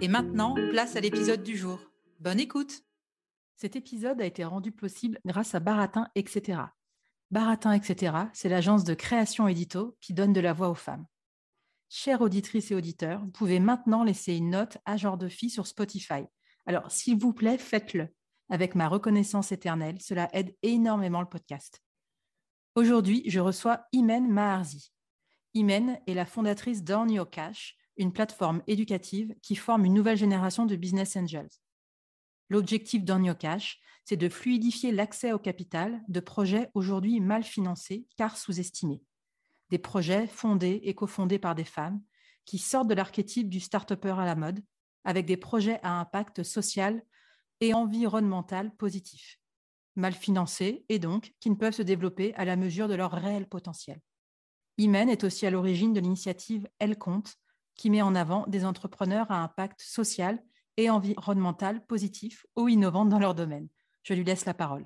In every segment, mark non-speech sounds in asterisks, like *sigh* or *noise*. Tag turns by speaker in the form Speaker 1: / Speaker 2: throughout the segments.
Speaker 1: Et maintenant, place à l'épisode du jour. Bonne écoute
Speaker 2: Cet épisode a été rendu possible grâce à Baratin, etc. Baratin, etc., c'est l'agence de création édito qui donne de la voix aux femmes. Chères auditrices et auditeurs, vous pouvez maintenant laisser une note à genre de fille sur Spotify. Alors, s'il vous plaît, faites-le. Avec ma reconnaissance éternelle, cela aide énormément le podcast. Aujourd'hui, je reçois Imen Maharzi. Imen est la fondatrice Your Cash, une plateforme éducative qui forme une nouvelle génération de business angels. L'objectif Your Cash, c'est de fluidifier l'accès au capital de projets aujourd'hui mal financés car sous-estimés. Des projets fondés et cofondés par des femmes qui sortent de l'archétype du start-upper à la mode avec des projets à impact social et environnemental positif mal financés et donc qui ne peuvent se développer à la mesure de leur réel potentiel. Imen est aussi à l'origine de l'initiative Elle Compte, qui met en avant des entrepreneurs à impact social et environnemental positif ou innovants dans leur domaine. Je lui laisse la parole.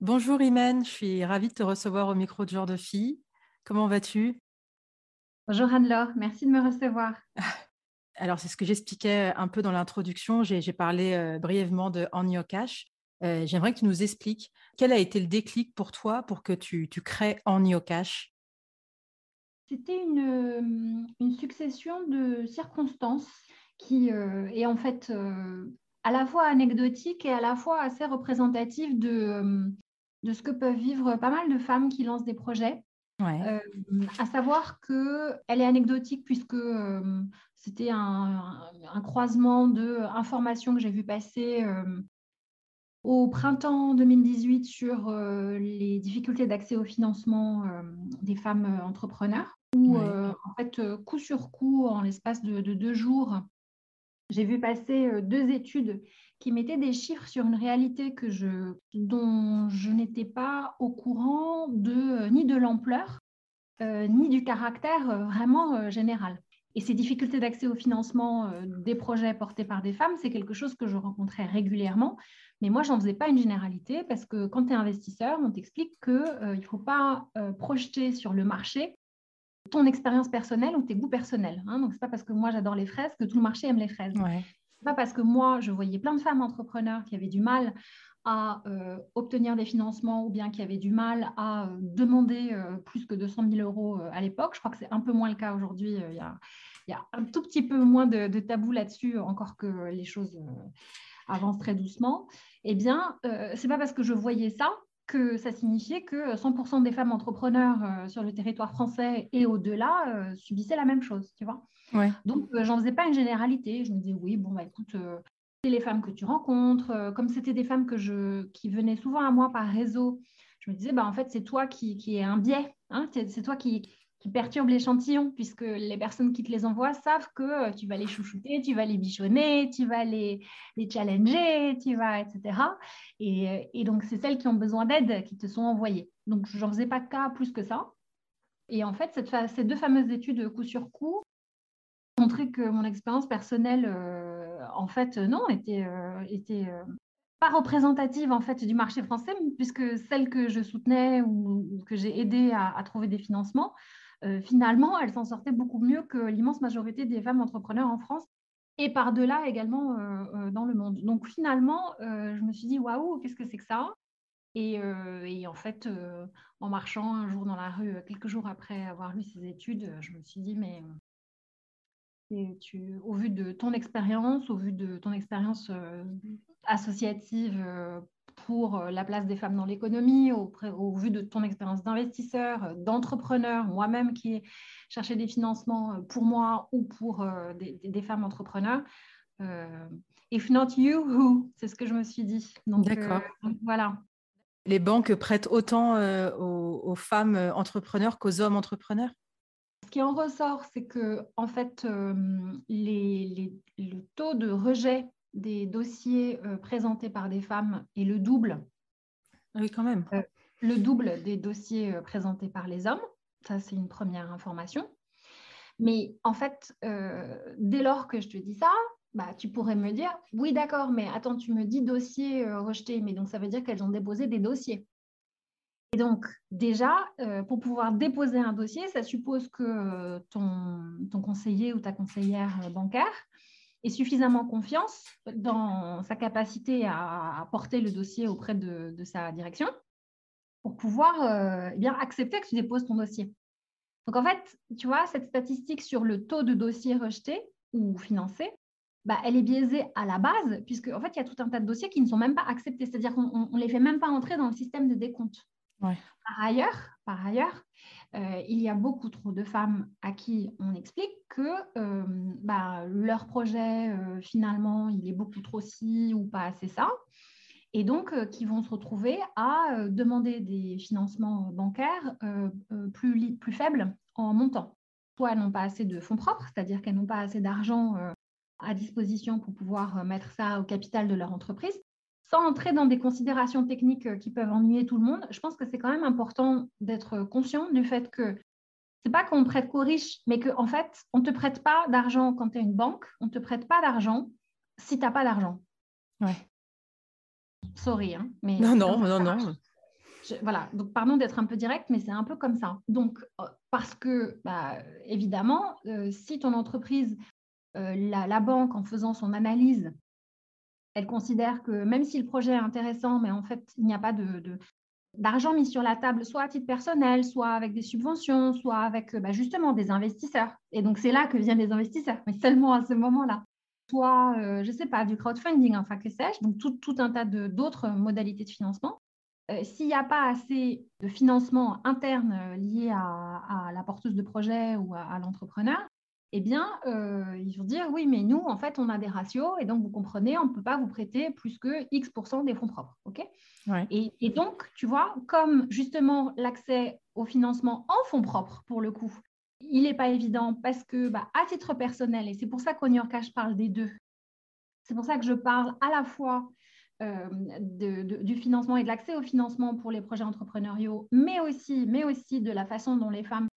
Speaker 2: Bonjour Imen, je suis ravie de te recevoir au micro de Genre de Fille. Comment vas-tu?
Speaker 3: Bonjour Anne-Laure, merci de me recevoir. *laughs*
Speaker 2: Alors, c'est ce que j'expliquais un peu dans l'introduction. J'ai parlé euh, brièvement de On Your Cash, euh, j'aimerais que tu nous expliques quel a été le déclic pour toi pour que tu, tu crées Cash.
Speaker 3: C'était une, une, succession de circonstances qui euh, est en fait euh, à la fois anecdotique et à la fois assez représentative de, de ce que peuvent vivre pas mal de femmes qui lancent des projets. à savoir qu'elle est anecdotique puisque c'était un, un, croisement d'informations que j'ai vu passer au printemps 2018 sur euh, les difficultés d'accès au financement euh, des femmes euh, entrepreneurs, où en fait, coup sur coup, en l'espace de, deux jours, j'ai vu passer deux études qui mettaient des chiffres sur une réalité que je, dont je n'étais pas au courant de, ni de l'ampleur, ni du caractère vraiment général. Et ces difficultés d'accès au financement des projets portés par des femmes, c'est quelque chose que je rencontrais régulièrement. Mais moi, je n'en faisais pas une généralité parce que quand tu es investisseur, on t'explique qu'il euh, ne faut pas euh, projeter sur le marché ton expérience personnelle ou tes goûts personnels. Hein. Donc, ce n'est pas parce que moi, j'adore les fraises que tout le marché aime les fraises. Ce n'est pas parce que moi, je voyais plein de femmes entrepreneurs qui avaient du mal à euh, obtenir des financements ou bien qui avaient du mal à demander plus que 200 000 euros à l'époque. Je crois que c'est un peu moins le cas aujourd'hui. Il y, a, un tout petit peu moins de, de tabou là-dessus, encore que les choses avance très doucement, eh bien, euh, c'est pas parce que je voyais ça que ça signifiait que 100% des femmes entrepreneurs euh, sur le territoire français et au-delà euh, subissaient la même chose, tu vois. Donc, j'en faisais pas une généralité. Je me disais, oui, bon, bah écoute, c'est les femmes que tu rencontres. comme c'était des femmes que je, qui venaient souvent à moi par réseau, je me disais, bah, en fait, c'est toi qui, qui est un biais. Hein, c'est toi qui, qui perturbent l'échantillon, puisque les personnes qui te les envoient savent que euh, tu vas les chouchouter, tu vas les bichonner, tu vas les, les challenger, tu vas, etc. Et, euh, et donc, c'est celles qui ont besoin d'aide qui te sont envoyées. Donc, je n'en faisais pas cas plus que ça. Et en fait, ces deux fameuses études coup sur coup montraient que mon expérience personnelle, euh, en fait, non, était, était pas représentative en fait du marché français, puisque celle que je soutenais ou, que j'ai aidé à, trouver des financements, euh, finalement, elle s'en sortait beaucoup mieux que l'immense majorité des femmes entrepreneurs en France et par-delà également euh, euh, dans le monde. Donc finalement, je me suis dit, waouh, qu'est-ce que c'est que ça? Et, en fait, en marchant un jour dans la rue, quelques jours après avoir lu ces études, je me suis dit, mais au vu de ton expérience, au vu de ton expérience associative pour la place des femmes dans l'économie, au, au, vu de ton expérience d'investisseur, d'entrepreneur, moi-même qui ai cherché des financements pour moi ou pour des, femmes entrepreneurs. if not you, who? C'est ce que je me suis dit.
Speaker 2: D'accord.
Speaker 3: voilà.
Speaker 2: Les banques prêtent autant aux, femmes entrepreneurs qu'aux hommes entrepreneurs?
Speaker 3: Ce qui en ressort, c'est que en fait, les, le taux de rejet des dossiers euh, présentés par des femmes est le double.
Speaker 2: Oui, quand même. Euh,
Speaker 3: le double des dossiers euh, présentés par les hommes. Ça, c'est une première information. Mais en fait, dès lors que je te dis ça, bah, tu pourrais me dire, oui, d'accord, mais attends, tu me dis dossier rejeté, mais donc ça veut dire qu'elles ont déposé des dossiers. Et donc, déjà, pour pouvoir déposer un dossier, ça suppose que ton, ton conseiller ou ta conseillère bancaire et suffisamment confiance dans sa capacité à, porter le dossier auprès de, sa direction pour pouvoir euh, eh bien accepter que tu déposes ton dossier. Donc en fait, tu vois, cette statistique sur le taux de dossiers rejetés ou financés, bah, elle est biaisée à la base, puisque en fait, il y a tout un tas de dossiers qui ne sont même pas acceptés, c'est-à-dire qu'on ne les fait même pas entrer dans le système de décompte. Par ailleurs, par ailleurs euh, il y a beaucoup trop de femmes à qui on explique que euh, bah, leur projet, euh, finalement, il est beaucoup trop si ou pas assez ça. Et donc, qui vont se retrouver à demander des financements bancaires plus, plus faibles en montant. Soit elles n'ont pas assez de fonds propres, c'est-à-dire qu'elles n'ont pas assez d'argent à disposition pour pouvoir mettre ça au capital de leur entreprise, sans entrer dans des considérations techniques euh, qui peuvent ennuyer tout le monde, je pense que c'est quand même important d'être conscient du fait que c'est pas qu'on prête qu'aux riches, mais qu'en en fait, on ne te prête pas d'argent quand tu es une banque, on ne te prête pas d'argent si tu n'as pas d'argent.
Speaker 2: Ouais.
Speaker 3: Sorry, hein, mais.
Speaker 2: Non, non, non, non.
Speaker 3: voilà, donc pardon d'être un peu direct, mais c'est un peu comme ça. Donc, euh, parce que, bah, évidemment, euh, si ton entreprise, la, la, banque, en faisant son analyse, elle considère que même si le projet est intéressant, mais en fait, il n'y a pas d'argent mis sur la table, soit à titre personnel, soit avec des subventions, soit avec bah, justement des investisseurs. Et donc, c'est là que viennent les investisseurs, mais seulement à ce moment-là. Soit, euh, je ne sais pas, du crowdfunding, enfin, que sais-je, donc tout, un tas d'autres modalités de financement. Euh, s'il n'y a pas assez de financement interne euh, lié à, la porteuse de projet ou à l'entrepreneur, eh bien, euh, ils vont dire oui, mais nous, en fait, on a des ratios et donc vous comprenez, on ne peut pas vous prêter plus que X% des fonds propres. ok? Et, donc, tu vois, comme justement l'accès au financement en fonds propres, pour le coup, il n'est pas évident parce que, bah, à titre personnel, et c'est pour ça New York, parle des deux, c'est pour ça que je parle à la fois euh, du financement et de l'accès au financement pour les projets entrepreneuriaux, mais aussi, mais aussi de la façon dont les femmes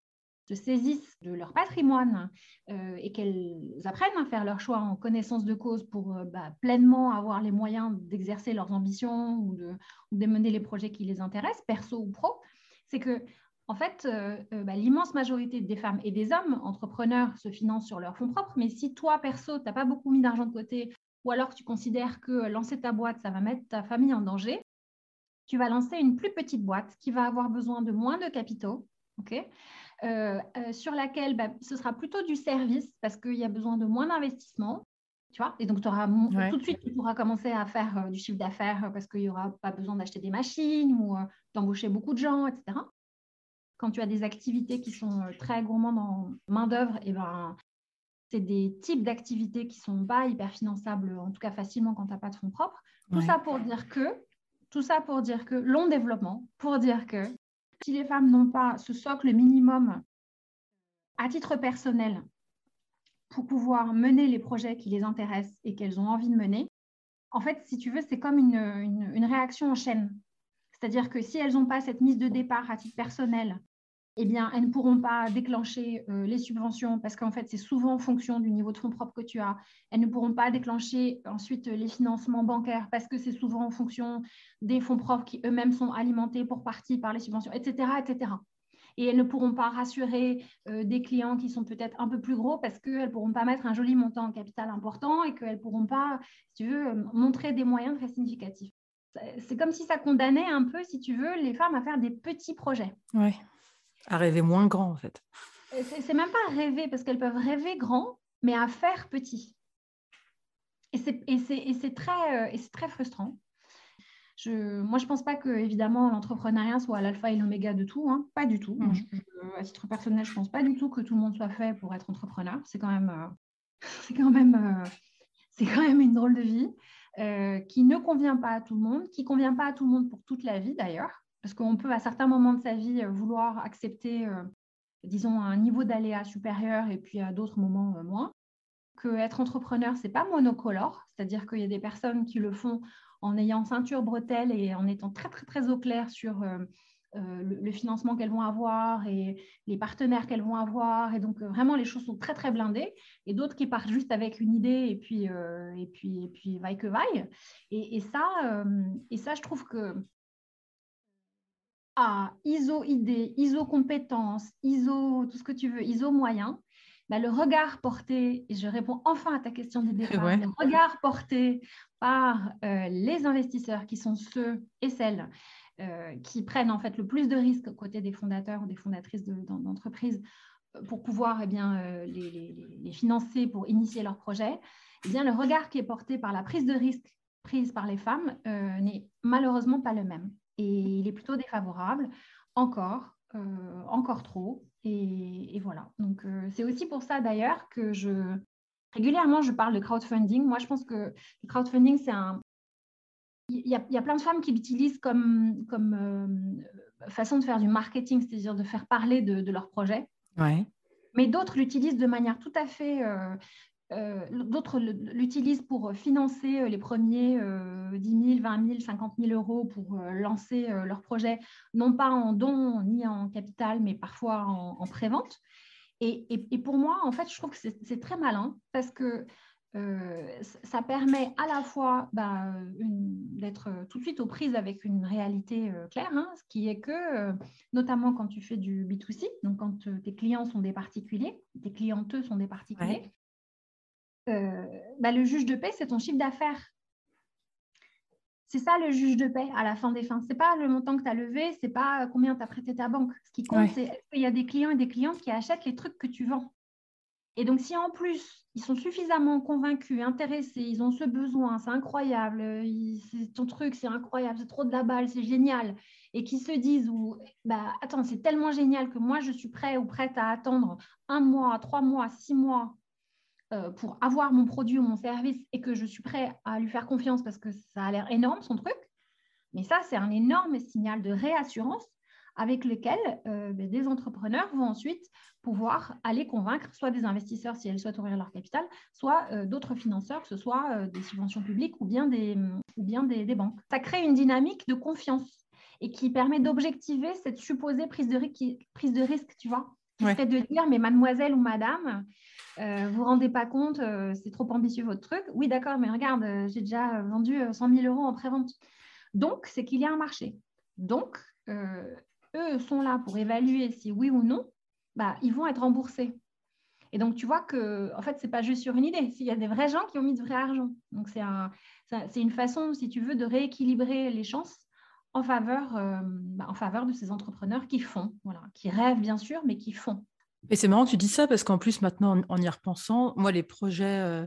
Speaker 3: se saisissent de leur patrimoine euh, et qu'elles apprennent à faire leur choix en connaissance de cause pour euh, bah, pleinement avoir les moyens d'exercer leurs ambitions ou de, mener les projets qui les intéressent, perso ou pro, c'est que en fait, euh, bah, l'immense majorité des femmes et des hommes entrepreneurs se financent sur leurs fonds propres, mais si toi, perso, tu n'as pas beaucoup mis d'argent de côté, ou alors tu considères que lancer ta boîte, ça va mettre ta famille en danger, tu vas lancer une plus petite boîte qui va avoir besoin de moins de capitaux, sur laquelle bah, ce sera plutôt du service parce qu'il y a besoin de moins d'investissement. Tu vois et donc, tu auras tout de suite, tu pourras commencer à faire euh, du chiffre d'affaires parce qu'il n'y aura pas besoin d'acheter des machines ou d'embaucher beaucoup de gens, etc. Quand tu as des activités qui sont très gourmandes en main-d'œuvre, et ben, c'est des types d'activités qui sont pas hyper finançables, en tout cas facilement quand tu n'as pas de fonds propres. Tout ça pour dire que, tout ça pour dire que long développement, pour dire que si les femmes n'ont pas ce socle minimum à titre personnel pour pouvoir mener les projets qui les intéressent et qu'elles ont envie de mener, en fait, si tu veux, c'est comme une, réaction en chaîne. C'est-à-dire que si elles n'ont pas cette mise de départ à titre personnel eh bien, elles ne pourront pas déclencher euh, les subventions parce qu'en fait, c'est souvent en fonction du niveau de fonds propres que tu as. Elles ne pourront pas déclencher ensuite les financements bancaires parce que c'est souvent en fonction des fonds propres qui eux-mêmes sont alimentés pour partie par les subventions, etc. etc. Et elles ne pourront pas rassurer euh, des clients qui sont peut-être un peu plus gros parce qu'elles ne pourront pas mettre un joli montant en capital important et qu'elles ne pourront pas, si tu veux, montrer des moyens très significatifs. c'est comme si ça condamnait un peu, si tu veux, les femmes à faire des petits projets.
Speaker 2: Oui, à rêver moins grand en fait.
Speaker 3: C'est même pas à rêver, parce qu'elles peuvent rêver grand, mais à faire petit. Et c'est très, euh, très frustrant. Je, moi, je ne pense pas que, évidemment, l'entrepreneuriat soit l'alpha et l'oméga de tout. Hein. Pas du tout. Mhm. à titre personnel, je ne pense pas du tout que tout le monde soit fait pour être entrepreneur. C'est quand même, euh, *laughs* c'est quand même, euh, c'est quand même une drôle de vie qui ne convient pas à tout le monde, qui ne convient pas à tout le monde pour toute la vie d'ailleurs. Parce qu'on peut, à certains moments de sa vie, vouloir accepter, disons, un niveau d'aléa supérieur et puis à d'autres moments moins. Que être entrepreneur, c'est pas monocolore, c'est-à-dire qu'il y a des personnes qui le font en ayant ceinture bretelle et en étant très très très au clair sur euh, euh, le, financement qu'elles vont avoir et les partenaires qu'elles vont avoir. Et donc euh, vraiment les choses sont très très blindées et d'autres qui partent juste avec une idée et puis et puis et puis vaille que vaille. Et, ça et ça je trouve que à ISO idée, ISO compétences, ISO tout ce que tu veux, ISO moyen, bah, le regard porté, et je réponds enfin à ta question du *laughs* départ, le regard porté par euh, les investisseurs qui sont ceux et celles euh, qui prennent en fait le plus de risques côté des fondateurs ou des fondatrices d'entreprises euh, pour pouvoir eh bien, les, financer pour initier leur projet, eh bien, le regard qui est porté par la prise de risque prise par les femmes n'est malheureusement pas le même. Et il est plutôt défavorable, encore, encore trop. Et, voilà. Donc, euh, c'est aussi pour ça d'ailleurs que je régulièrement je parle de crowdfunding. Moi, je pense que le crowdfunding, c'est un. Il y, a, il y, a, plein de femmes qui l'utilisent comme, comme euh, façon de faire du marketing, c'est-à-dire de faire parler de, de leur projet.
Speaker 2: Ouais.
Speaker 3: Mais d'autres l'utilisent de manière tout à fait euh, euh, d'autres l'utilisent pour financer euh, les premiers 10 000, 20 000, 50 000 euros pour euh, lancer leur projet, non pas en don ni en capital, mais parfois en, en pré-vente. Et, et, pour moi, en fait, je trouve que c'est très malin parce que ça permet à la fois bah, d'être tout de suite aux prises avec une réalité claire, hein, ce qui est que, notamment quand tu fais du B2C, donc quand tes clients sont des particuliers, tes clienteux sont des particuliers, euh, bah, le juge de paix, c'est ton chiffre d'affaires. C'est ça le juge de paix à la fin des fins. Ce n'est pas le montant que tu as levé, ce n'est pas combien tu as prêté ta banque. Ce qui compte, c'est est-ce qu'il y a des clients et des clientes qui achètent les trucs que tu vends. Et donc, si en plus, ils sont suffisamment convaincus, intéressés, ils ont ce besoin, c'est incroyable, c'est ton truc, c'est incroyable, c'est trop de la balle, c'est génial, et qui se disent, ou, bah, attends, c'est tellement génial que moi, je suis prêt ou prête à attendre un mois, trois mois, six mois euh, pour avoir mon produit ou mon service et que je suis prêt à lui faire confiance parce que ça a l'air énorme son truc. Mais ça, c'est un énorme signal de réassurance avec lequel euh, ben, des entrepreneurs vont ensuite pouvoir aller convaincre soit des investisseurs si elles souhaitent ouvrir leur capital, soit euh, d'autres financeurs, que ce soit des subventions publiques ou bien, des, ou bien des, banques. Ça crée une dynamique de confiance et qui permet d'objectiver cette supposée prise de, prise de risque, tu vois, qui de dire, mais mademoiselle ou madame, euh, vous vous rendez pas compte, euh, c'est trop ambitieux votre truc. Oui, d'accord, mais regarde, euh, j'ai déjà vendu 100 000 euros en pré-vente. Donc, c'est qu'il y a un marché. Donc, eux sont là pour évaluer si oui ou non, bah, ils vont être remboursés. Et donc, tu vois que, en fait, ce n'est pas juste sur une idée. Il y a des vrais gens qui ont mis de vrai argent. Donc, c'est un, une façon, si tu veux, de rééquilibrer les chances en faveur, bah, en faveur de ces entrepreneurs qui font, voilà, qui rêvent bien sûr, mais qui font.
Speaker 2: Et c'est marrant tu dis ça parce qu'en plus, maintenant, en, y repensant, moi, les projets euh,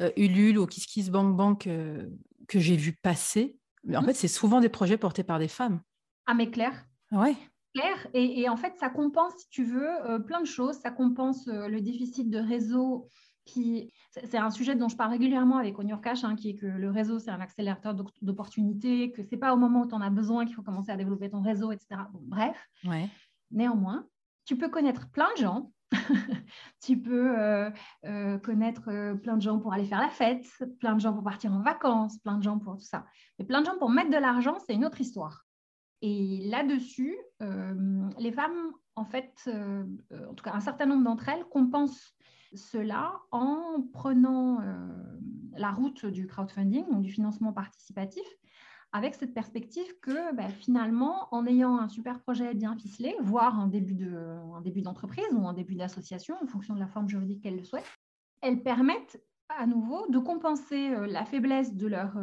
Speaker 2: euh, Ulule ou KissKissBankBank euh, que j'ai vu passer, mais en mmh. fait, c'est souvent des projets portés par des femmes.
Speaker 3: Ah, mais clair.
Speaker 2: Ouais.
Speaker 3: Claire. Et, en fait, ça compense, si tu veux, plein de choses. Ça compense le déficit de réseau qui. C'est un sujet dont je parle régulièrement avec Onur Cash, hein, qui est que le réseau, c'est un accélérateur d'opportunités, que ce n'est pas au moment où tu en as besoin qu'il faut commencer à développer ton réseau, etc. bref.
Speaker 2: Ouais.
Speaker 3: Néanmoins, tu peux connaître plein de gens. *laughs* tu peux euh, euh, connaître euh, plein de gens pour aller faire la fête, plein de gens pour partir en vacances, plein de gens pour tout ça. Mais plein de gens pour mettre de l'argent, c'est une autre histoire. Et là-dessus, les femmes, en fait, en tout cas un certain nombre d'entre elles, compensent cela en prenant la route du crowdfunding, donc du financement participatif, avec cette perspective que bah, finalement, en ayant un super projet bien ficelé, voire un début, de, début d'entreprise ou un début d'association, en fonction de la forme juridique qu'elles le souhaitent, elles permettent à nouveau de compenser la faiblesse de leur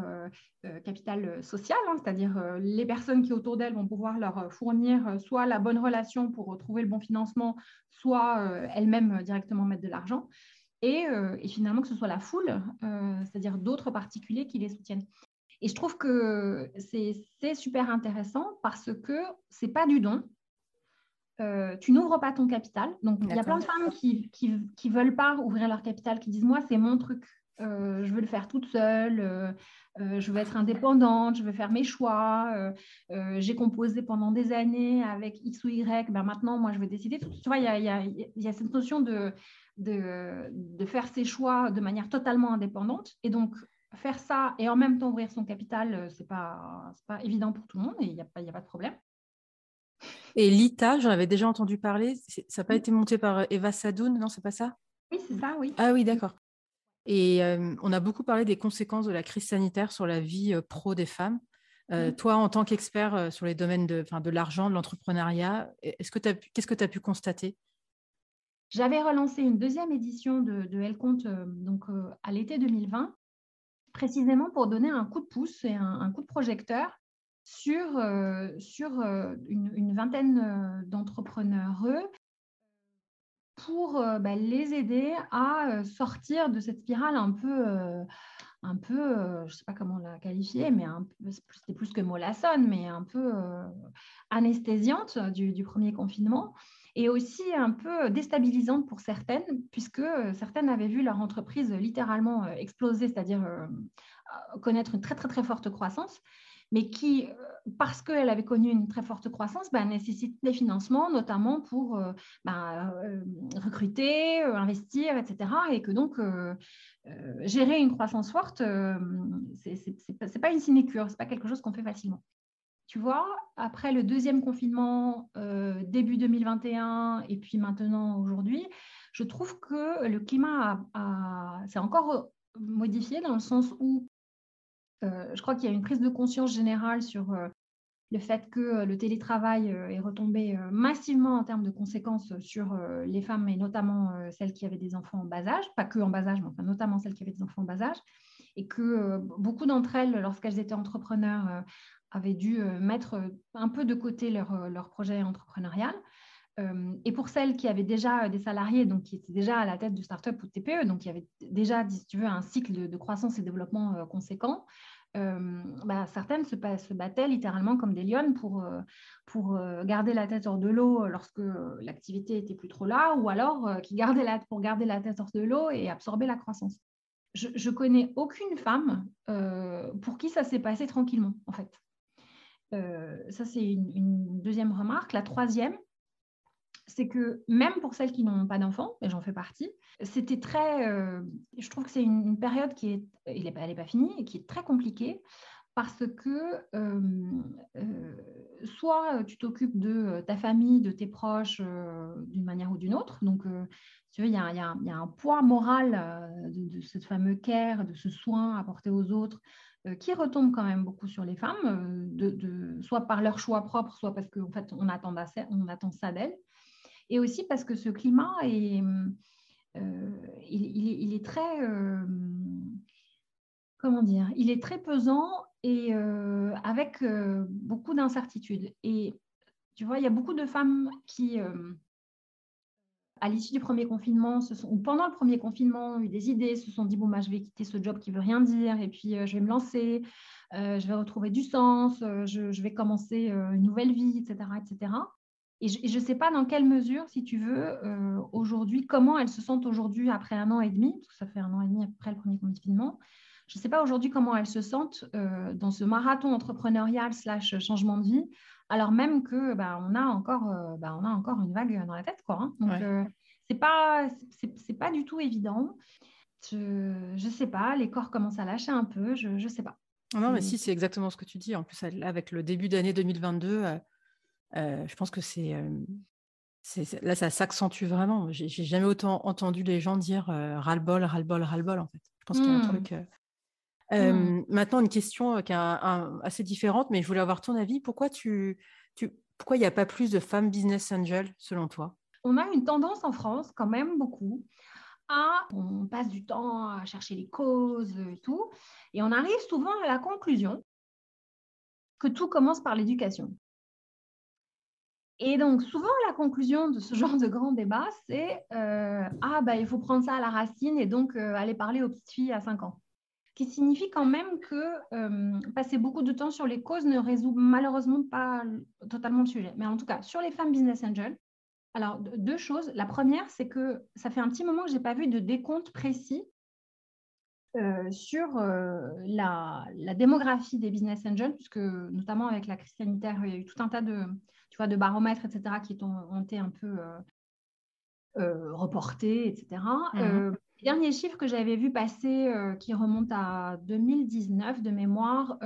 Speaker 3: capital social, hein, c'est-à-dire les personnes qui autour d'elles vont pouvoir leur fournir soit la bonne relation pour trouver le bon financement, soit elles-mêmes directement mettre de l'argent. Et, et, finalement que ce soit la foule, c'est-à-dire d'autres particuliers qui les soutiennent. Et je trouve que c'est super intéressant parce que ce n'est pas du don, euh, tu n'ouvres pas ton capital. Donc, il y a plein de femmes qui ne veulent pas ouvrir leur capital, qui disent Moi, c'est mon truc. Euh, je veux le faire toute seule, euh, je veux être indépendante, je veux faire mes choix. J'ai composé pendant des années avec X ou Y. Ben maintenant, moi, je veux décider. Tu vois, il y a, y a, cette notion de, de, de, faire ses choix de manière totalement indépendante. Et donc, faire ça et en même temps ouvrir son capital, ce n'est pas, pas évident pour tout le monde et il n'y a, a, pas de problème.
Speaker 2: Et l'ITA, j'en avais déjà entendu parler. Ça n'a pas été monté par euh, Eva Sadoun, non, c'est pas ça?
Speaker 3: Oui, c'est ça, oui.
Speaker 2: Ah oui, d'accord. Et euh, on a beaucoup parlé des conséquences de la crise sanitaire sur la vie euh, pro des femmes. Toi, en tant qu'expert sur les domaines de, de l'argent, de l'entrepreneuriat, que qu'est-ce que tu as pu constater?
Speaker 3: J'avais relancé une deuxième édition de, de Elle Compte donc, à l'été 2020, précisément pour donner un coup de pouce et un coup de projecteur sur, euh, sur euh, une, vingtaine euh, d'entrepreneurs pour bah, les aider à sortir de cette spirale un peu, un peu je ne sais pas comment la qualifier, mais c'était plus que mollassonne, mais un peu anesthésiante du, du, premier confinement et aussi un peu déstabilisante pour certaines, puisque certaines avaient vu leur entreprise littéralement exploser, c'est-à-dire connaître une très très très forte croissance mais qui, euh, parce qu'elle avait connu une très forte croissance, ben, nécessite des financements, notamment pour euh, ben, euh, recruter, investir, etc. Et que donc, gérer une croissance forte, ce n'est pas une sinécure, ce n'est pas quelque chose qu'on fait facilement. Tu vois, après le deuxième confinement, début 2021, et puis maintenant aujourd'hui, je trouve que le climat s'est encore modifié dans le sens où je crois qu'il y a une prise de conscience générale sur euh, le fait que euh, le télétravail est retombé massivement en termes de conséquences sur les femmes et notamment celles qui avaient des enfants en bas âge, pas que en bas âge, mais enfin notamment celles qui avaient des enfants en bas âge, et que beaucoup d'entre elles, lorsqu'elles étaient entrepreneurs, avaient dû mettre un peu de côté leur, leur projet entrepreneurial. et pour celles qui avaient déjà des salariés, donc qui étaient déjà à la tête de start-up ou de TPE, donc qui avaient déjà, si tu veux, un cycle de croissance et développement conséquent, euh, bah, certaines se, se, battaient littéralement comme des lionnes pour, euh, pour euh, garder la tête hors de l'eau lorsque l'activité était plus trop là, ou alors qui gardaient la, pour garder la tête hors de l'eau et absorber la croissance. Je connais aucune femme pour qui ça s'est passé tranquillement, en fait. ça, c'est une, deuxième remarque. La troisième, c'est que même pour celles qui n'ont pas d'enfants, et j'en fais partie, c'était très. Euh, je trouve que c'est une, période qui est. Elle n'est pas, pas, finie et qui est très compliquée parce que euh, euh, soit tu t'occupes de ta famille, de tes proches d'une manière ou d'une autre. Donc, tu il y, a, y, a un poids moral de, ce fameux care, de ce soin apporté aux autres qui retombe quand même beaucoup sur les femmes, de, soit par leur choix propre, soit parce qu'en fait, on attend, on attend ça d'elles et aussi parce que ce climat est, euh, il, très, euh, comment dire, il est très pesant et euh, avec beaucoup d'incertitudes. Et tu vois, il y a beaucoup de femmes qui, à l'issue du premier confinement, ou pendant le premier confinement, ont eu des idées, se sont dit, bon, bah, je vais quitter ce job qui veut rien dire, et puis je vais me lancer, je vais retrouver du sens, je, je vais commencer une nouvelle vie, etc. etc. Et je ne sais pas dans quelle mesure, si tu veux, euh, aujourd'hui, comment elles se sentent aujourd'hui après un an et demi, parce que ça fait un an et demi après le premier confinement. Je ne sais pas aujourd'hui comment elles se sentent euh, dans ce marathon entrepreneurial slash changement de vie, alors même que bah, on, a encore, euh, bah, on a encore une vague dans la tête. Quoi, hein. Donc, ce n'est pas, c'est, pas du tout évident. Je ne sais pas, les corps commencent à lâcher un peu, je ne sais pas.
Speaker 2: Non, mais si, c'est exactement ce que tu dis. En plus, avec le début d'année 2022 euh, je pense que c'est là, ça s'accentue vraiment. J'ai jamais autant entendu les gens dire ras-le-bol, ras-le-bol, ras-le-bol, en fait. Je pense qu'il y a un mmh. truc. Mmh. Maintenant, une question qui est assez différente, mais je voulais avoir ton avis. Pourquoi tu, tu pourquoi il n'y a pas plus de femmes business angels selon toi?
Speaker 3: On a une tendance en France, quand même beaucoup, à on passe du temps à chercher les causes et tout. Et on arrive souvent à la conclusion que tout commence par l'éducation. Et donc, souvent, la conclusion de ce *laughs* genre de grand débat, c'est euh, Ah, bah, il faut prendre ça à la racine et donc euh, aller parler aux petites filles à 5 ans. Ce qui signifie quand même que euh, passer beaucoup de temps sur les causes ne résout malheureusement pas totalement le sujet. Mais en tout cas, sur les femmes business angels, alors deux choses. La première, c'est que ça fait un petit moment que je n'ai pas vu de décompte précis sur la, la, démographie des business angels, puisque notamment avec la crise sanitaire, il y a eu tout un tas de, tu vois, de baromètres, etc., qui ont, été un peu euh, euh, reportés, etc. Mmh euh, dernier chiffre que j'avais vu passer, qui remonte à 2019 de mémoire,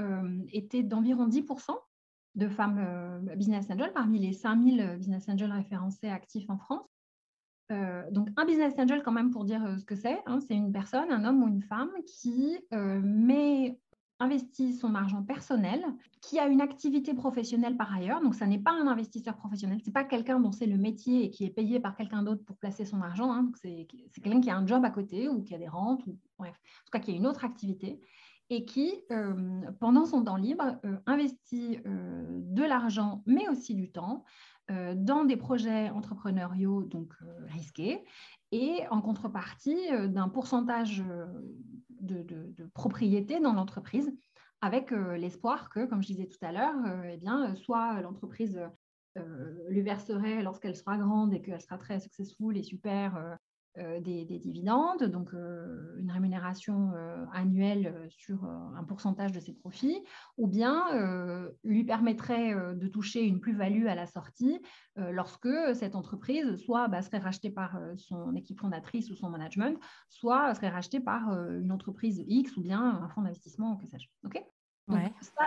Speaker 3: était d'environ 10% de femmes business angels parmi les 5000 business angels référencés actifs en France. donc, un business angel, quand même, pour dire ce que c'est, hein, c'est une personne, un homme ou une femme qui met investit son argent personnel, qui a une activité professionnelle par ailleurs. Donc, ça n'est pas un investisseur professionnel. Ce n'est pas quelqu'un dont c'est le métier et qui est payé par quelqu'un d'autre pour placer son argent. Hein. C'est quelqu'un qui a un job à côté ou qui a des rentes, ou bref, en tout cas qui a une autre activité et qui, euh, pendant son temps libre, euh, investit euh, de l'argent, mais aussi du temps, dans des projets entrepreneuriaux donc risqués et en contrepartie d'un pourcentage de, propriété dans l'entreprise, avec euh, l'espoir que, comme je disais tout à l'heure, euh, eh bien, soit l'entreprise euh, lui verserait lorsqu'elle sera grande et qu'elle sera très successful et super des, dividendes, donc une rémunération annuelle sur un pourcentage de ses profits, ou bien lui permettrait de toucher une plus-value à la sortie lorsque cette entreprise soit bah, serait rachetée par son équipe fondatrice ou son management, soit serait rachetée par une entreprise X ou bien un fonds d'investissement, que sais-je. ok?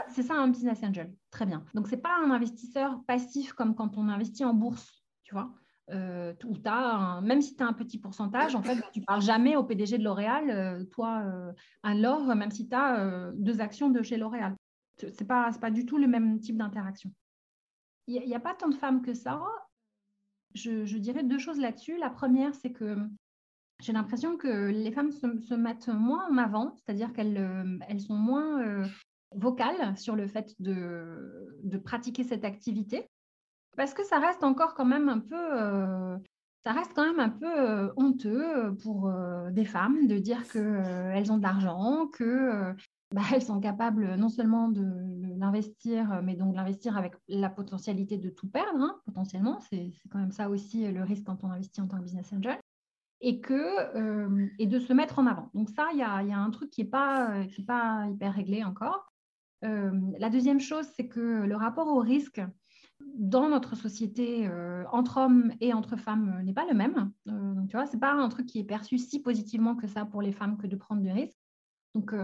Speaker 3: C'est ça un business angel. Très bien. Donc, ce n'est pas un investisseur passif comme quand on investit en bourse, tu vois? Euh, as même si tu as un petit pourcentage, en fait, tu parles jamais au PDG de L'Oréal, euh, toi, euh, un Laure, même si tu as euh, deux actions de chez L'Oréal. Ce n'est pas, pas du tout le même type d'interaction. Il n'y a, pas tant de femmes que ça. Je, dirais deux choses là-dessus. La première, c'est que j'ai l'impression que les femmes se, mettent moins en avant, c'est-à-dire qu'elles elles sont moins vocales sur le fait de, de pratiquer cette activité. Parce que ça reste encore quand même un peu, euh, ça reste quand même un peu euh, honteux pour euh, des femmes de dire qu'elles ont de l'argent, que bah, elles sont capables non seulement de, l'investir, mais donc de l'investir avec la potentialité de tout perdre, hein, potentiellement. C'est quand même ça aussi le risque quand on investit en tant que business angel. Et, que, et de se mettre en avant. Donc ça, il y a, y a, un truc qui n'est pas, pas hyper réglé encore. la deuxième chose, c'est que le rapport au risque, dans notre société, euh, entre hommes et entre femmes, euh, n'est pas le même. Euh, donc, tu vois, c'est pas un truc qui est perçu si positivement que ça pour les femmes que de prendre des risques. Donc,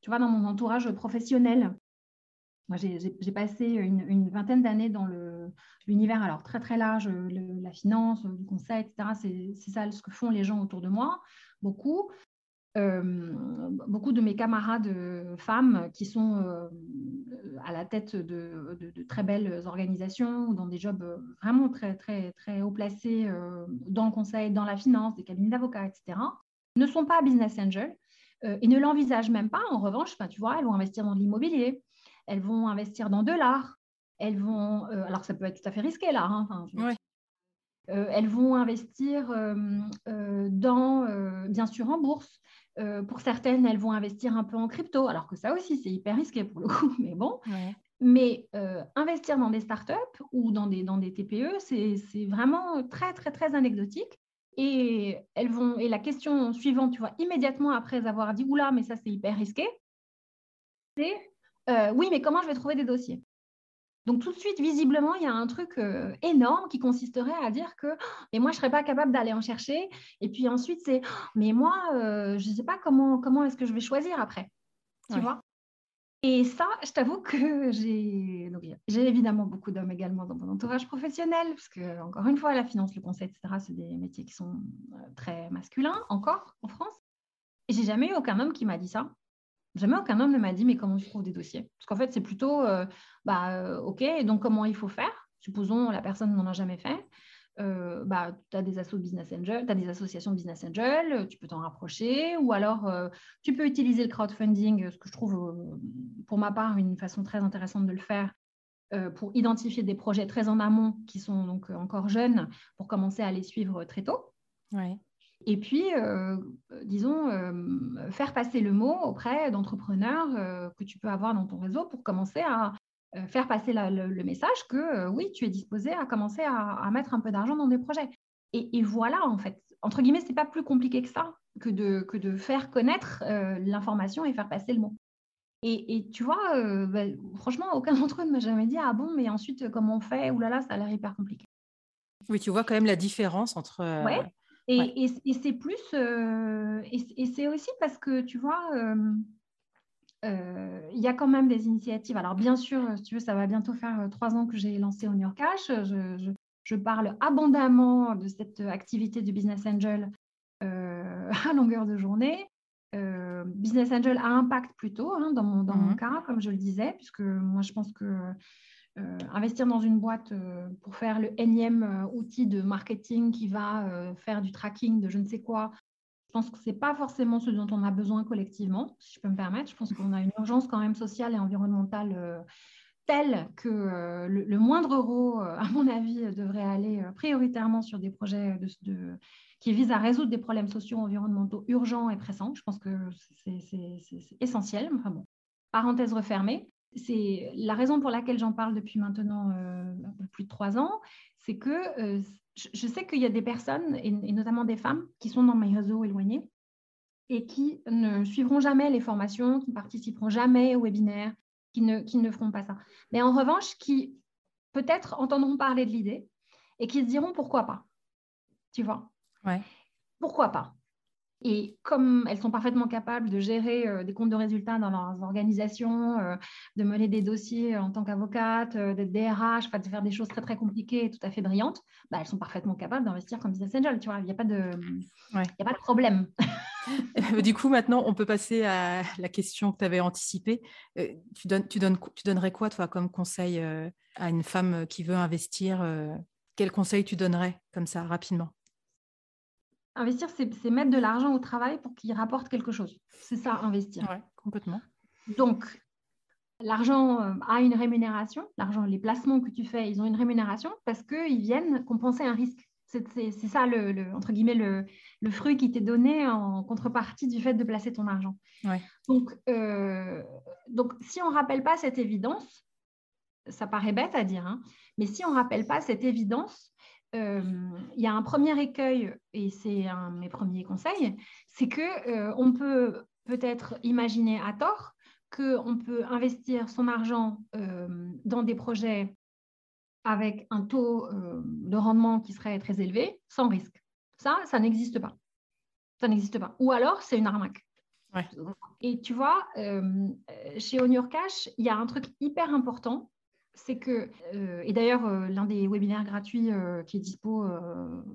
Speaker 3: tu vois, dans mon entourage professionnel, moi, j'ai passé une, vingtaine d'années dans l'univers, alors très très large, la finance, le conseil, etc. C'est ça ce que font les gens autour de moi, beaucoup. Euh, beaucoup de mes camarades femmes qui sont euh, à la tête de, très belles organisations ou dans des jobs vraiment très, très, très haut placés euh, dans le conseil, dans la finance, des cabinets d'avocats, etc., ne sont pas business angels et ne l'envisagent même pas. En revanche, ben, tu vois, elles vont investir dans l'immobilier, elles vont investir dans de l'art, elles vont, alors ça peut être tout à fait risqué là, hein, elles vont investir dans, bien sûr en bourse, euh, pour certaines, elles vont investir un peu en crypto, alors que ça aussi, c'est hyper risqué pour le *laughs* coup, mais bon. Mais euh, investir dans des startups ou dans des, dans des TPE, c'est vraiment très, très, très anecdotique. Et, elles vont, et la question suivante, tu vois, immédiatement après avoir dit, oula, mais ça, c'est hyper risqué, c'est, euh, oui, mais comment je vais trouver des dossiers? Donc tout de suite, visiblement, il y a un truc euh, énorme qui consisterait à dire que oh, mais moi, je ne serais pas capable d'aller en chercher. Et puis ensuite, c'est oh, mais moi, euh, je ne sais pas comment, comment est-ce que je vais choisir après. Tu vois Et ça, je t'avoue que j'ai j'ai évidemment beaucoup d'hommes également dans mon entourage professionnel, parce que, encore une fois, la finance, le conseil, etc., c'est des métiers qui sont euh, très masculins encore en France. Et j'ai jamais eu aucun homme qui m'a dit ça. Jamais aucun homme ne m'a dit, mais comment je trouve des dossiers? Parce qu'en fait, c'est plutôt, euh, bah, euh, OK, donc comment il faut faire? Supposons la personne n'en a jamais fait. bah, tu as des business angel, tu des associations business angel, tu peux t'en rapprocher, ou alors tu peux utiliser le crowdfunding, ce que je trouve pour ma part une façon très intéressante de le faire, pour identifier des projets très en amont qui sont donc encore jeunes pour commencer à les suivre très tôt. Et puis, disons, faire passer le mot auprès d'entrepreneurs que tu peux avoir dans ton réseau pour commencer à faire passer le, message que oui, tu es disposé à commencer à, mettre un peu d'argent dans des projets. Et, voilà, en fait, entre guillemets, ce n'est pas plus compliqué que ça, que de, que de faire connaître l'information et faire passer le mot. Et, tu vois, bah, franchement, aucun *laughs* d'entre eux ne m'a jamais dit Ah bon, mais ensuite, comment on fait? Ouh là là, ça a l'air hyper compliqué.
Speaker 2: Oui, tu vois quand même la différence entre.
Speaker 3: Ouais. Et, c'est plus. et, c'est aussi parce que, tu vois, il y a quand même des initiatives. Alors, bien sûr, si tu veux, ça va bientôt faire trois ans que j'ai lancé New York Cash. Je, je, parle abondamment de cette activité du Business Angel *laughs* à longueur de journée. Business Angel a impact plutôt hein, dans, mon, dans mon mmh cas, comme je le disais, puisque moi je pense que euh, investir dans une boîte euh, pour faire le énième euh, outil de marketing qui va faire du tracking de je ne sais quoi, je pense que ce n'est pas forcément ce dont on a besoin collectivement, si je peux me permettre. Je pense qu'on a une urgence quand même sociale et environnementale telle que le, moindre euro, à mon avis, devrait aller prioritairement sur des projets qui visent à résoudre des problèmes sociaux environnementaux urgents et pressants. Je pense que c'est essentiel. Parenthèse refermée c'est la raison pour laquelle j'en parle depuis maintenant euh, plus de trois ans, c'est que euh, je sais qu'il y a des personnes, et, notamment des femmes, qui sont dans mes réseaux éloignés et qui ne suivront jamais les formations, qui ne participeront jamais aux webinaires, qui ne, qui ne feront pas ça. Mais en revanche, qui peut-être entendront parler de l'idée et qui se diront pourquoi pas. Tu vois?
Speaker 2: Ouais.
Speaker 3: Pourquoi pas? Et comme elles sont parfaitement capables de gérer euh, des comptes de résultats dans leurs organisations, euh, de mener des dossiers en tant qu'avocate, euh, d'être DRH, de faire des choses très très compliquées et tout à fait brillantes, bah, elles sont parfaitement capables d'investir comme business angel. Tu vois, il n'y a pas de, a pas de problème. *laughs*
Speaker 2: du coup, maintenant, on peut passer à la question que tu avais anticipée. tu, donnes, tu, donnes, tu donnerais quoi, toi, comme conseil à une femme qui veut investir Quel conseil tu donnerais comme ça, rapidement?
Speaker 3: Investir, c'est mettre de l'argent au travail pour qu'il rapporte quelque chose. C'est ça, investir.
Speaker 2: Complètement.
Speaker 3: Donc, l'argent euh, a une rémunération. L'argent, les placements que tu fais, ils ont une rémunération parce qu'ils viennent compenser un risque. C'est ça, le, entre guillemets, le, le fruit qui t'est donné en contrepartie du fait de placer ton argent.
Speaker 2: Ouais.
Speaker 3: Donc, euh, donc, si on ne rappelle pas cette évidence, ça paraît bête à dire, hein, mais si on ne rappelle pas cette évidence, il y a un premier écueil, et c'est un de mes premiers conseils, c'est que on peut peut-être imaginer à tort qu'on peut investir son argent euh, dans des projets avec un taux de rendement qui serait très élevé, sans risque. Ça, ça n'existe pas. Ça n'existe pas. Ou alors, c'est une arnaque. Et tu vois, chez On Cash, il y a un truc hyper important c'est que, euh, et d'ailleurs, euh, l'un des webinaires gratuits euh, qui est dispo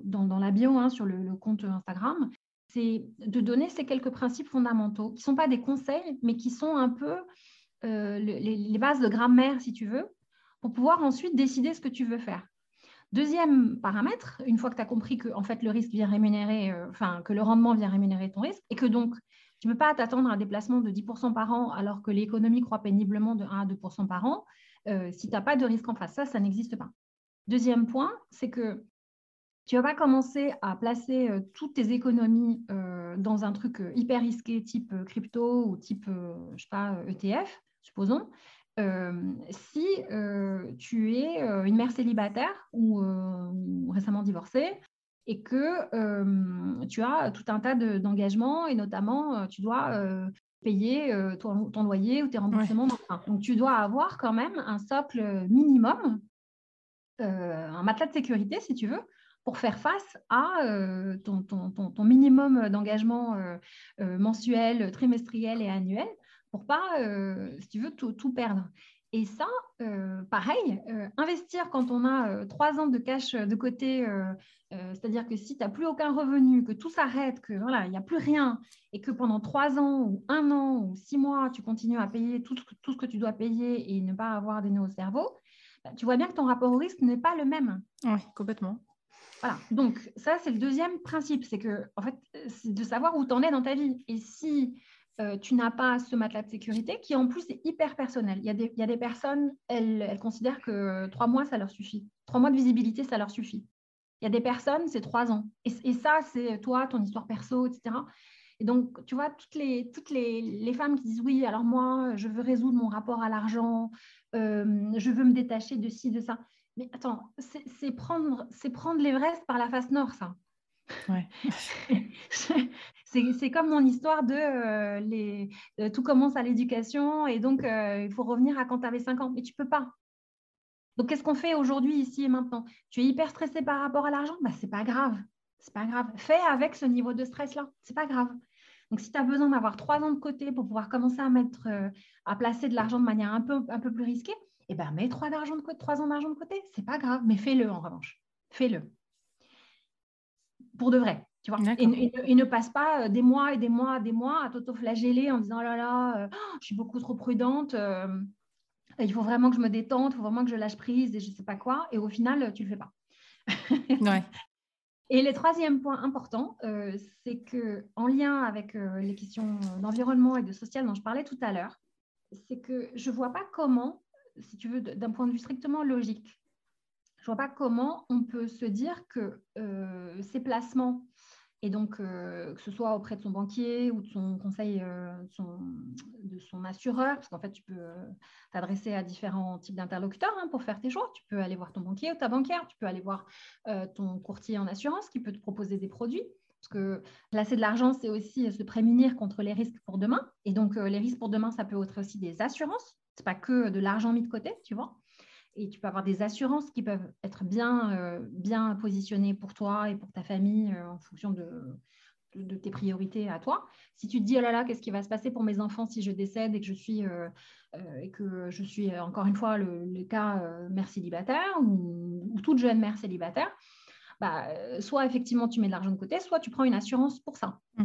Speaker 3: dans, la bio hein, sur le, compte Instagram, c'est de donner ces quelques principes fondamentaux qui ne sont pas des conseils, mais qui sont un peu les, bases de grammaire, si tu veux, pour pouvoir ensuite décider ce que tu veux faire. Deuxième paramètre, une fois que tu as compris que en fait, le risque vient rémunérer, que le rendement vient rémunérer ton risque, et que donc tu ne peux pas t'attendre à un déplacement de 10% par an alors que l'économie croît péniblement de 1 à 2% par an, euh, si tu n'as pas de risque en face. Ça, ça n'existe pas. Deuxième point, c'est que tu ne vas pas commencer à placer euh, toutes tes économies euh, dans un truc hyper risqué type crypto ou type, je sais pas, ETF, supposons, si tu es une mère célibataire ou récemment divorcée et que tu as tout un tas d'engagements et notamment tu dois payer euh, ton, loyer ou tes remboursements Donc, tu dois avoir quand même un socle minimum, euh, un matelas de sécurité, si tu veux, pour faire face à euh, ton, ton, minimum d'engagement mensuel, trimestriel et annuel, pour pas, si tu veux, tout, tout perdre. Et ça, pareil, investir quand on a trois ans de cash de côté euh, c'est-à-dire que si tu n'as plus aucun revenu, que tout s'arrête, que voilà, il n'y a plus rien, et que pendant trois ans ou un an ou six mois, tu continues à payer tout, tout ce que tu dois payer et ne pas avoir des nœuds au cerveau, bah, tu vois bien que ton rapport au risque n'est pas le même.
Speaker 2: Oui, complètement.
Speaker 3: Voilà. Donc, ça, c'est le deuxième principe. C'est que, en fait, c'est de savoir où tu en es dans ta vie. Et si euh, tu n'as pas ce matelas de sécurité, qui en plus est hyper personnel. Il y a des, personnes, elles, elles, considèrent que trois mois, ça leur suffit. Trois mois de visibilité, ça leur suffit. Il y a des personnes, c'est trois ans. Et, ça, c'est toi, ton histoire perso, etc. Et donc, tu vois, toutes les, femmes qui disent oui, alors moi, je veux résoudre mon rapport à l'argent, euh, je veux me détacher de ci, de ça. Mais attends, c'est prendre, prendre l'Everest par la face nord, ça. *laughs* C'est comme mon histoire de euh, euh, tout commence à l'éducation et donc euh, il faut revenir à quand tu avais 5 ans. Mais tu peux pas. Donc qu'est-ce qu'on fait aujourd'hui, ici et maintenant? Tu es hyper stressé par rapport à l'argent? Bah, C'est pas grave. C'est pas grave. Fais avec ce niveau de stress-là. C'est pas grave. Donc, si tu as besoin d'avoir trois ans de côté pour pouvoir commencer à mettre, à placer de l'argent de manière un peu, un peu plus risquée, eh ben, mets trois ans d'argent de côté. C'est pas grave, mais fais-le en revanche. Fais-le pour de vrai. Tu vois et, ne passe pas euh, des mois et des mois, des mois à t'auto-flageller en disant oh là là, euh, je suis beaucoup trop prudente, euh, il faut vraiment que je me détente, il faut vraiment que je lâche prise et je ne sais pas quoi. Et au final, tu ne le fais pas. *laughs* ouais. Et le troisième point important, c'est que en lien avec les questions d'environnement et de social dont je parlais tout à l'heure, c'est que je ne vois pas comment, si tu veux, d'un point de vue strictement logique, je ne vois pas comment on peut se dire que euh, ces placements, et donc euh, que ce soit auprès de son banquier ou de son conseil, euh, de son assureur, parce qu'en fait, tu peux t'adresser à différents types d'interlocuteurs hein, pour faire tes choix. Tu peux aller voir ton banquier ou ta banquière, tu peux aller voir ton courtier en assurance qui peut te proposer des produits. Parce que placer de l'argent, c'est aussi se prémunir contre les risques pour demain. Et donc, les risques pour demain, ça peut être aussi des assurances. Ce n'est pas que de l'argent mis de côté, tu vois et tu peux avoir des assurances qui peuvent être bien, euh, bien positionnées pour toi et pour ta famille euh, en fonction de, de, tes priorités à toi. Si tu te dis, oh là là, qu'est-ce qui va se passer pour mes enfants si je décède et que je suis, euh, et que je suis encore une fois le, cas mère célibataire ou, ou, toute jeune mère célibataire, bah, soit effectivement tu mets de l'argent de côté, soit tu prends une assurance pour ça. Mmh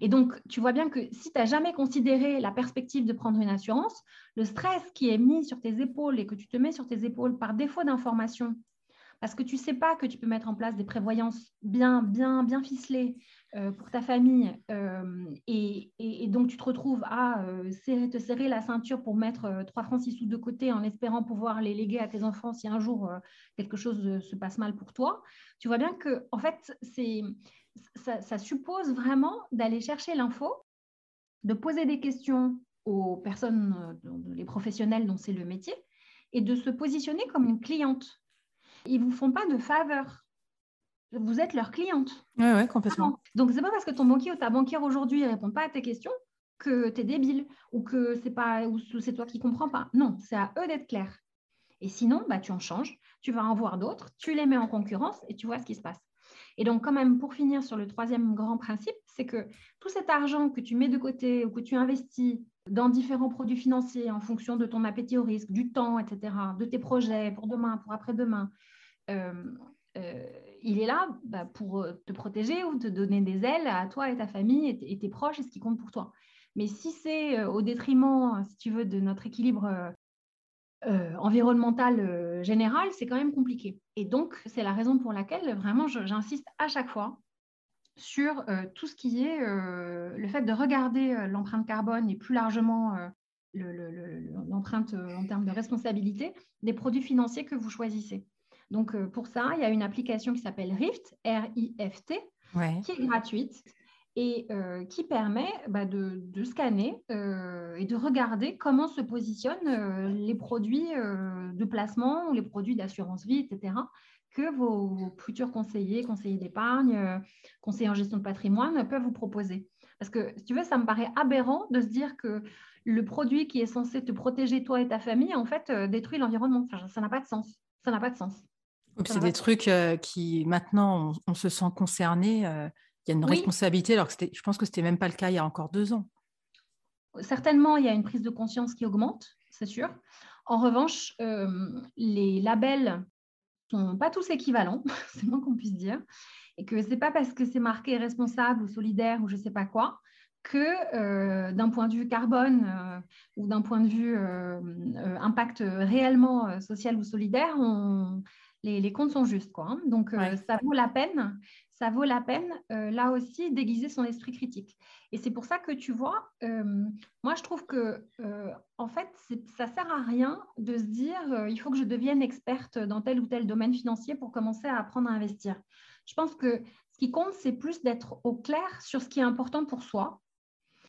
Speaker 3: et donc, tu vois bien que si tu n'as jamais considéré la perspective de prendre une assurance, le stress qui est mis sur tes épaules et que tu te mets sur tes épaules par défaut d'information, parce que tu ne sais pas que tu peux mettre en place des prévoyances bien, bien, bien ficelées euh, pour ta famille, euh, et, donc tu te retrouves à euh, te serrer la ceinture pour mettre 3 francs 6 sous de côté en espérant pouvoir les léguer à tes enfants si un jour quelque chose se passe mal pour toi. Tu vois bien que, en fait, c'est ça, suppose vraiment d'aller chercher l'info, de poser des questions aux personnes, euh, les professionnels dont c'est le métier, et de se positionner comme une cliente. Ils ne vous font pas de faveur. Vous êtes leur cliente.
Speaker 2: Oui, ouais, complètement.
Speaker 3: Donc, ce n'est pas parce que ton banquier ou ta banquière aujourd'hui ne répond pas à tes questions que tu es débile ou que c'est pas ou c'est toi qui comprends pas. Non, c'est à eux d'être clairs. Et sinon, bah, tu en changes, tu vas en voir d'autres, tu les mets en concurrence et tu vois ce qui se passe. Et donc, quand même, pour finir sur le troisième grand principe, c'est que tout cet argent que tu mets de côté ou que tu investis dans différents produits financiers en fonction de ton appétit au risque, du temps, etc., de tes projets pour demain, pour après-demain, euh, euh, il est là bah, pour te protéger ou te donner des ailes à toi et ta famille et, tes proches et ce qui compte pour toi. Mais si c'est euh, au détriment, si tu veux, de notre équilibre euh, environnementale euh, générale, c'est quand même compliqué. Et donc, c'est la raison pour laquelle vraiment j'insiste à chaque fois sur euh, tout ce qui est le fait de regarder l'empreinte carbone et plus largement l'empreinte en termes de responsabilité des produits financiers que vous choisissez. Donc, pour ça, il y a une application qui s'appelle Rift, R-I-F-T, qui est gratuite et euh, qui permet bah, de, scanner euh, et de regarder comment se positionnent euh, les produits de placement ou les produits d'assurance vie, etc., que vos, futurs conseillers, conseillers d'épargne, conseillers en gestion de patrimoine peuvent vous proposer. Parce que, si tu veux, ça me paraît aberrant de se dire que le produit qui est censé te protéger toi et ta famille, en fait, détruit l'environnement. ça n'a pas de sens. Ça n'a pas de sens.
Speaker 2: C'est des trucs qui, maintenant, on, on, se sent concerné il y a une responsabilité, alors que je pense que ce n'était même pas le cas il y a encore deux ans.
Speaker 3: Certainement, il y a une prise de conscience qui augmente, c'est sûr. En revanche, euh, les labels sont pas tous équivalents, *laughs* c'est moins qu'on puisse dire, et que c'est pas parce que c'est marqué responsable ou solidaire ou je sais pas quoi que euh, d'un point de vue carbone euh, ou d'un point de vue impact réellement social ou solidaire, on, les, comptes sont justes. Quoi, hein. Donc, ça vaut la peine ça vaut la peine, euh, là aussi, d'aiguiser son esprit critique. Et c'est pour ça que tu vois, euh, moi, je trouve que, euh, en fait, ça sert à rien de se dire, il faut que je devienne experte dans tel ou tel domaine financier pour commencer à apprendre à investir. Je pense que ce qui compte, c'est plus d'être au clair sur ce qui est important pour soi.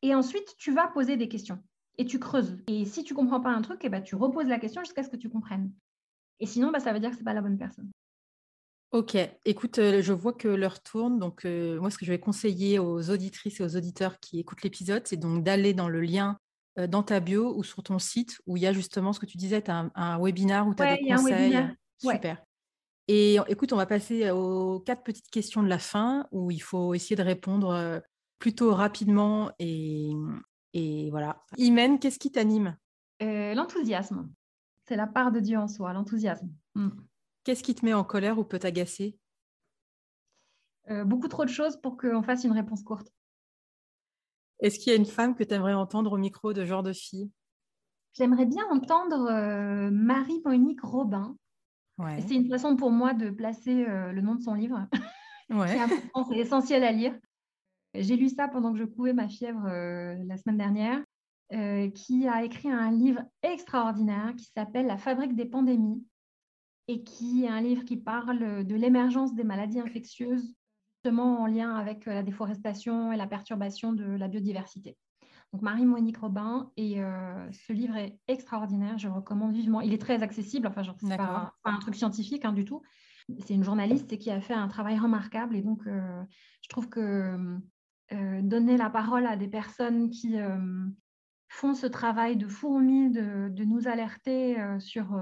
Speaker 3: Et ensuite, tu vas poser des questions et tu creuses. Et si tu ne comprends pas un truc, eh ben, tu reposes la question jusqu'à ce que tu comprennes. Et sinon, bah, ça veut dire que ce n'est pas la bonne personne.
Speaker 2: Ok, écoute, euh, je vois que l'heure tourne, donc euh, moi ce que je vais conseiller aux auditrices et aux auditeurs qui écoutent l'épisode, c'est donc d'aller dans le lien euh, dans ta bio ou sur ton site où il y a justement ce que tu disais, tu as un, webinaire où tu as des conseils. Super. Et écoute, on va passer aux quatre petites questions de la fin où il faut essayer de répondre plutôt rapidement et, et voilà. Imen, qu'est-ce qui t'anime?
Speaker 3: L'enthousiasme. C'est la part de Dieu en soi, l'enthousiasme. Mm.
Speaker 2: Qu'est-ce qui te met en colère ou peut t'agacer?
Speaker 3: Euh, Beaucoup trop de choses pour qu'on fasse une réponse courte.
Speaker 2: Est-ce qu'il y a une femme que tu aimerais entendre au micro de genre de fille?
Speaker 3: J'aimerais bien entendre euh, Marie-Monique Robin. C'est une façon pour moi de placer euh, le nom de son livre. *laughs* c'est essentiel à lire. J'ai lu ça pendant que je couvais ma fièvre la semaine dernière, qui a écrit un livre extraordinaire qui s'appelle La fabrique des pandémies et qui est un livre qui parle de l'émergence des maladies infectieuses, justement en lien avec euh, la déforestation et la perturbation de la biodiversité. Donc Marie-Monique Robin, et euh, ce livre est extraordinaire, je le recommande vivement. Il est très accessible, enfin, ce n'est pas, un truc scientifique hein, du tout. C'est une journaliste qui a fait un travail remarquable, et donc euh, je trouve que donner la parole à des personnes qui font ce travail de fourmi, de, de nous alerter sur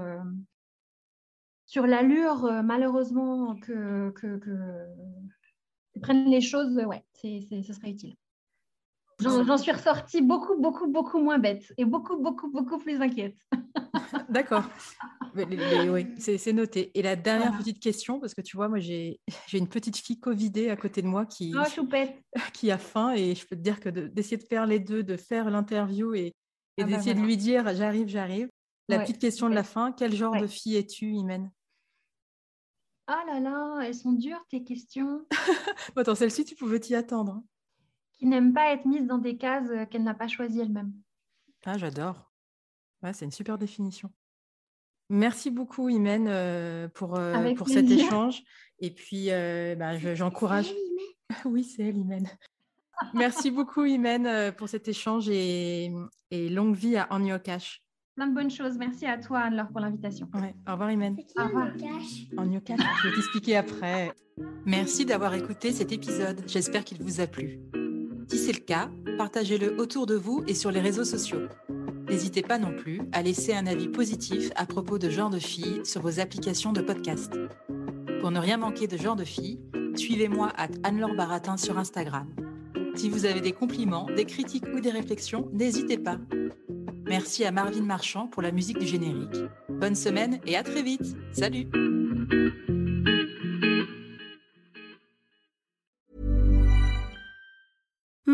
Speaker 3: sur l'allure, euh, malheureusement, que, que, prennent les choses, ouais, c'est, ce serait utile. J'en, suis ressortie beaucoup, beaucoup, beaucoup moins bête et beaucoup, beaucoup, beaucoup plus inquiète. *laughs*
Speaker 2: D'accord. oui, c'est, noté. Et la dernière petite question, parce que tu vois, moi, *laughs* j'ai, une petite fille Covidée à côté de moi qui,
Speaker 3: oh, *laughs*
Speaker 2: qui a faim et je peux te dire que d'essayer de faire les deux, de faire l'interview et, et ah bah d'essayer de lui dire j'arrive, j'arrive. La petite question de la fin, quel genre de fille es-tu, Imen?
Speaker 3: Ah là là, elles sont dures tes questions. *laughs*
Speaker 2: attends, celle-ci, tu pouvais t'y attendre. Hein.
Speaker 3: Qui n'aime pas être mise dans des cases euh, qu'elle n'a pas choisies elle-même.
Speaker 2: Ah, j'adore. c'est une super définition. Merci beaucoup, Imen, euh, pour, euh, pour cet échange. Et puis, bah, j'encourage. *laughs* oui, c'est elle, Imen. Merci beaucoup, Imen, pour cet échange et, et longue vie à On Your Cash
Speaker 3: plein de bonnes choses. Merci à toi, Anne-Laure, pour l'invitation.
Speaker 2: Au revoir, Imen.
Speaker 3: Au revoir.
Speaker 2: En je vais t'expliquer après.
Speaker 1: Merci d'avoir écouté cet épisode. J'espère qu'il vous a plu. Si c'est le cas, partagez-le autour de vous et sur les réseaux sociaux. N'hésitez pas non plus à laisser un avis positif à propos de Genre de Filles sur vos applications de podcast. Pour ne rien manquer de Genre de Filles, suivez-moi à Anne-Laure Baratin sur Instagram. Si vous avez des compliments, des critiques ou des réflexions, n'hésitez pas. Merci à Marvin Marchand pour la musique du générique. Bonne semaine et à très vite. Salut